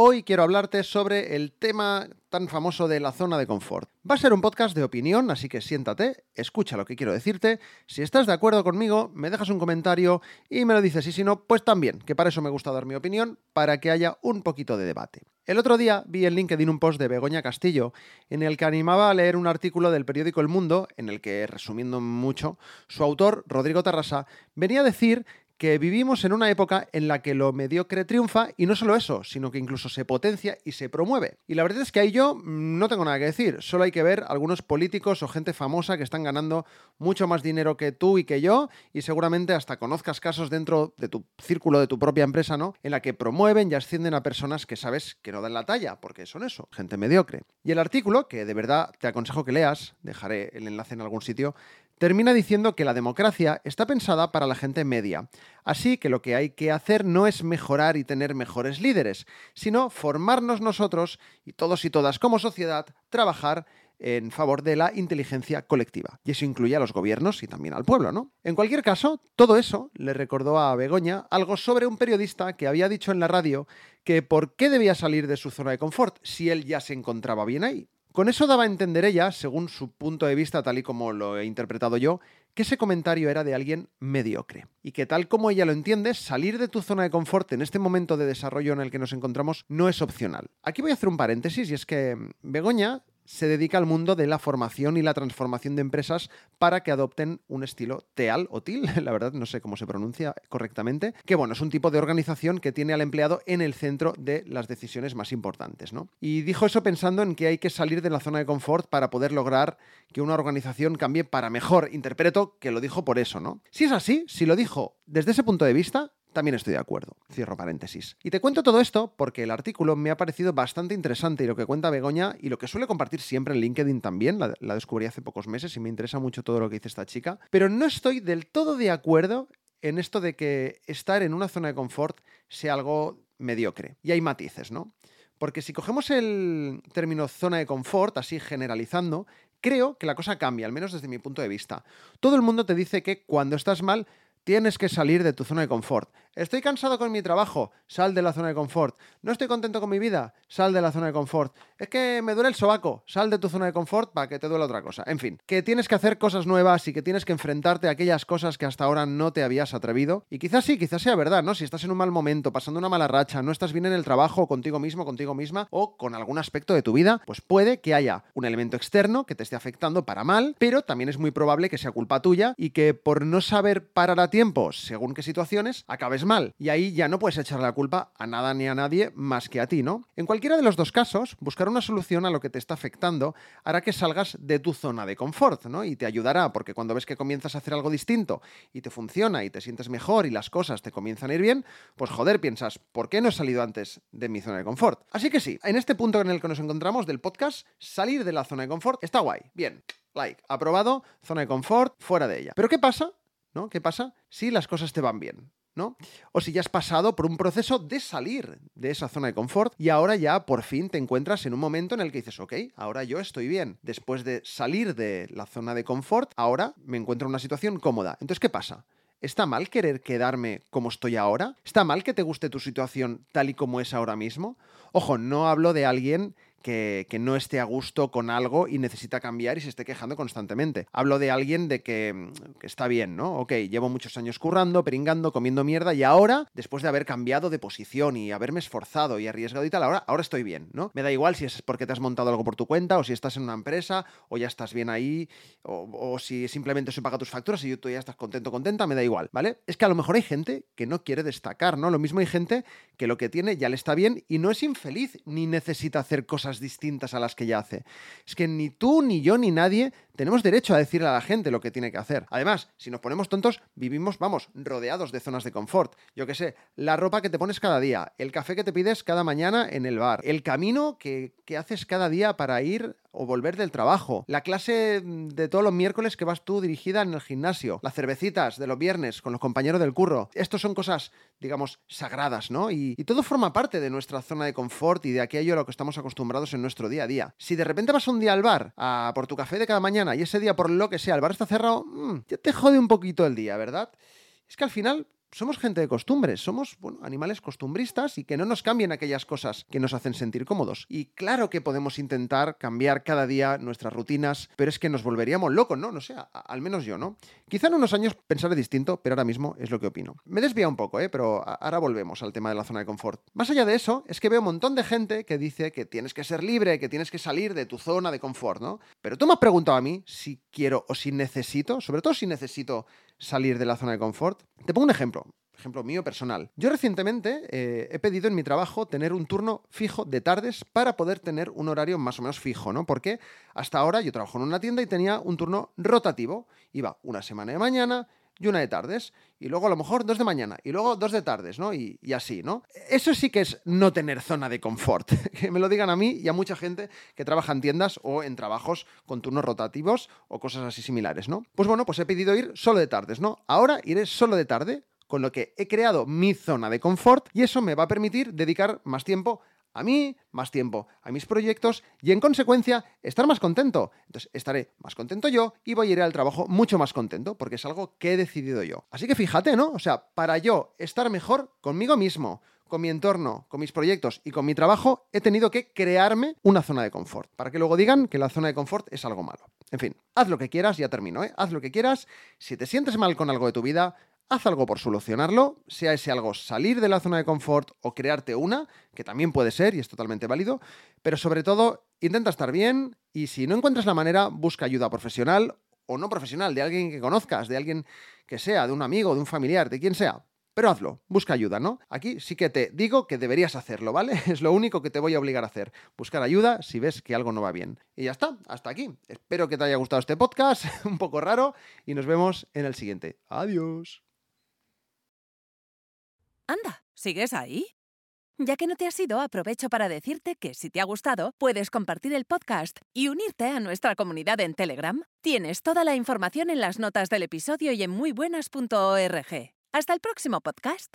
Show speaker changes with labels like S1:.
S1: Hoy quiero hablarte sobre el tema tan famoso de la zona de confort. Va a ser un podcast de opinión, así que siéntate, escucha lo que quiero decirte. Si estás de acuerdo conmigo, me dejas un comentario y me lo dices. Y si no, pues también, que para eso me gusta dar mi opinión, para que haya un poquito de debate. El otro día vi en LinkedIn un post de Begoña Castillo en el que animaba a leer un artículo del periódico El Mundo, en el que, resumiendo mucho, su autor, Rodrigo Tarrasa, venía a decir que vivimos en una época en la que lo mediocre triunfa y no solo eso, sino que incluso se potencia y se promueve. Y la verdad es que ahí yo mm, no tengo nada que decir, solo hay que ver algunos políticos o gente famosa que están ganando mucho más dinero que tú y que yo y seguramente hasta conozcas casos dentro de tu círculo de tu propia empresa, ¿no? En la que promueven y ascienden a personas que sabes que no dan la talla, porque son eso, gente mediocre. Y el artículo, que de verdad te aconsejo que leas, dejaré el enlace en algún sitio, termina diciendo que la democracia está pensada para la gente media. Así que lo que hay que hacer no es mejorar y tener mejores líderes, sino formarnos nosotros y todos y todas como sociedad, trabajar en favor de la inteligencia colectiva. Y eso incluye a los gobiernos y también al pueblo, ¿no? En cualquier caso, todo eso le recordó a Begoña algo sobre un periodista que había dicho en la radio que por qué debía salir de su zona de confort si él ya se encontraba bien ahí. Con eso daba a entender ella, según su punto de vista, tal y como lo he interpretado yo, que ese comentario era de alguien mediocre. Y que tal como ella lo entiende, salir de tu zona de confort en este momento de desarrollo en el que nos encontramos no es opcional. Aquí voy a hacer un paréntesis y es que Begoña se dedica al mundo de la formación y la transformación de empresas para que adopten un estilo TEAL o TIL, la verdad no sé cómo se pronuncia correctamente, que bueno, es un tipo de organización que tiene al empleado en el centro de las decisiones más importantes, ¿no? Y dijo eso pensando en que hay que salir de la zona de confort para poder lograr que una organización cambie para mejor. Interpreto que lo dijo por eso, ¿no? Si es así, si lo dijo desde ese punto de vista, también estoy de acuerdo. Cierro paréntesis. Y te cuento todo esto porque el artículo me ha parecido bastante interesante y lo que cuenta Begoña y lo que suele compartir siempre en LinkedIn también, la, descubrí hace pocos meses y me interesa mucho todo lo que dice esta chica, pero no estoy del todo de acuerdo en esto de que estar en una zona de confort sea algo mediocre. Y hay matices, ¿no? Porque si cogemos el término zona de confort, así generalizando, creo que la cosa cambia, al menos desde mi punto de vista. Todo el mundo te dice que cuando estás mal, tienes que salir de tu zona de confort. Estoy cansado con mi trabajo, sal de la zona de confort. No estoy contento con mi vida, sal de la zona de confort. Es que me duele el sobaco, sal de tu zona de confort para que te duele otra cosa. En fin, que tienes que hacer cosas nuevas y que tienes que enfrentarte a aquellas cosas que hasta ahora no te habías atrevido. Y quizás sí, quizás sea verdad, ¿no? Si estás en un mal momento, pasando una mala racha, no estás bien en el trabajo, contigo mismo, contigo misma, o con algún aspecto de tu vida, pues puede que haya un elemento externo que te esté afectando para mal, pero también es muy probable que sea culpa tuya y que por no saber parar a tiempo según qué situaciones, acabes mal. Y ahí ya no puedes echar la culpa a nada ni a nadie más que a ti, ¿no? En cualquiera de los dos casos, buscar una solución a lo que te está afectando hará que salgas de tu zona de confort, ¿no? Y te ayudará, porque cuando ves que comienzas a hacer algo distinto y te funciona y te sientes mejor y las cosas te comienzan a ir bien, pues joder, piensas, ¿por qué no he salido antes de mi zona de confort? Así que sí, en este punto en el que nos encontramos del podcast, salir de la zona de confort está guay. Bien, like, aprobado, zona de confort, fuera de ella. Pero ¿qué pasa ¿no? ¿Qué pasa si las cosas te van bien? ¿No? O si ya has pasado por un proceso de salir de esa zona de confort y ahora ya por fin te encuentras en un momento en el que dices, ok, ahora yo estoy bien. Después de salir de la zona de confort, ahora me encuentro en una situación cómoda. Entonces, ¿qué pasa? ¿Está mal querer quedarme como estoy ahora? ¿Está mal que te guste tu situación tal y como es ahora mismo? Ojo, no hablo de alguien que, no esté a gusto con algo y necesita cambiar y se esté quejando constantemente. Hablo de alguien de que, está bien, ¿no? Ok, llevo muchos años currando, peringando, comiendo mierda y ahora, después de haber cambiado de posición y haberme esforzado y arriesgado y tal, ahora, ahora estoy bien, ¿no? Me da igual si es porque te has montado algo por tu cuenta o si estás en una empresa o ya estás bien ahí o, o si simplemente se paga tus facturas y tú ya estás contento, contenta, me da igual, ¿vale? Es que a lo mejor hay gente que no quiere destacar, ¿no? Lo mismo hay gente que lo que tiene ya le está bien y no es infeliz ni necesita hacer cosas distintas a las que ya hace. Es que ni tú, ni yo, ni nadie tenemos derecho a decirle a la gente lo que tiene que hacer. Además, si nos ponemos tontos, vivimos, vamos, rodeados de zonas de confort. Yo qué sé, la ropa que te pones cada día, el café que te pides cada mañana en el bar, el camino que, que haces cada día para ir o volver del trabajo, la clase de todos los miércoles que vas tú dirigida en el gimnasio, las cervecitas de los viernes con los compañeros del curro. Estos son cosas, digamos, sagradas, ¿no? Y, todo forma parte de nuestra zona de confort y de aquello a lo que estamos acostumbrados en nuestro día a día. Si de repente vas un día al bar a por tu café de cada mañana y ese día por lo que sea el bar está cerrado, mmm, ya te jode un poquito el día, ¿verdad? Es que al final somos gente de costumbres, somos bueno, animales costumbristas y que no nos cambien aquellas cosas que nos hacen sentir cómodos. Y claro que podemos intentar cambiar cada día nuestras rutinas, pero es que nos volveríamos locos, ¿no? No sé, al menos yo, ¿no? Quizá en unos años pensaré distinto, pero ahora mismo es lo que opino. Me desvía un poco, ¿eh? Pero ahora volvemos al tema de la zona de confort. Más allá de eso, es que veo un montón de gente que dice que tienes que ser libre, que tienes que salir de tu zona de confort, ¿no? Pero tú me has preguntado a mí si quiero o si necesito, sobre todo si necesito salir de la zona de confort. Te pongo un ejemplo ejemplo mío personal. Yo recientemente eh, he pedido en mi trabajo tener un turno fijo de tardes para poder tener un horario más o menos fijo, ¿no? Porque hasta ahora yo trabajo en una tienda y tenía un turno rotativo. Iba una semana de mañana y una de tardes, y luego a lo mejor dos de mañana, y luego dos de tardes, ¿no? Y, y, así, ¿no? Eso sí que es no tener zona de confort. que me lo digan a mí y a mucha gente que trabaja en tiendas o en trabajos con turnos rotativos o cosas así similares, ¿no? Pues bueno, pues he pedido ir solo de tardes, ¿no? Ahora iré solo de tarde con lo que he creado mi zona de confort y eso me va a permitir dedicar más tiempo a mí, más tiempo a mis proyectos y en consecuencia estar más contento. Entonces estaré más contento yo y voy a ir al trabajo mucho más contento porque es algo que he decidido yo. Así que fíjate, ¿no? O sea, para yo estar mejor conmigo mismo, con mi entorno, con mis proyectos y con mi trabajo, he tenido que crearme una zona de confort, para que luego digan que la zona de confort es algo malo. En fin, haz lo que quieras, ya termino, ¿eh? Haz lo que quieras. Si te sientes mal con algo de tu vida, haz algo por solucionarlo, sea ese algo salir de la zona de confort o crearte una, que también puede ser y es totalmente válido, pero sobre todo intenta estar bien y si no encuentras la manera, busca ayuda profesional o no profesional, de alguien que conozcas, de alguien que sea, de un amigo, de un familiar, de quien sea. Pero hazlo, busca ayuda, ¿no? Aquí sí que te digo que deberías hacerlo, ¿vale? Es lo único que te voy a obligar a hacer. Buscar ayuda si ves que algo no va bien. Y ya está, hasta aquí. Espero que te haya gustado este podcast, un poco raro, y nos vemos en el siguiente. Adiós.
S2: Anda, ¿sigues ahí? Ya que no te has ido, aprovecho para decirte que si te ha gustado, puedes compartir el podcast y unirte a nuestra comunidad en Telegram. Tienes toda la información en las notas del episodio y en muybuenas.org. Hasta el próximo podcast.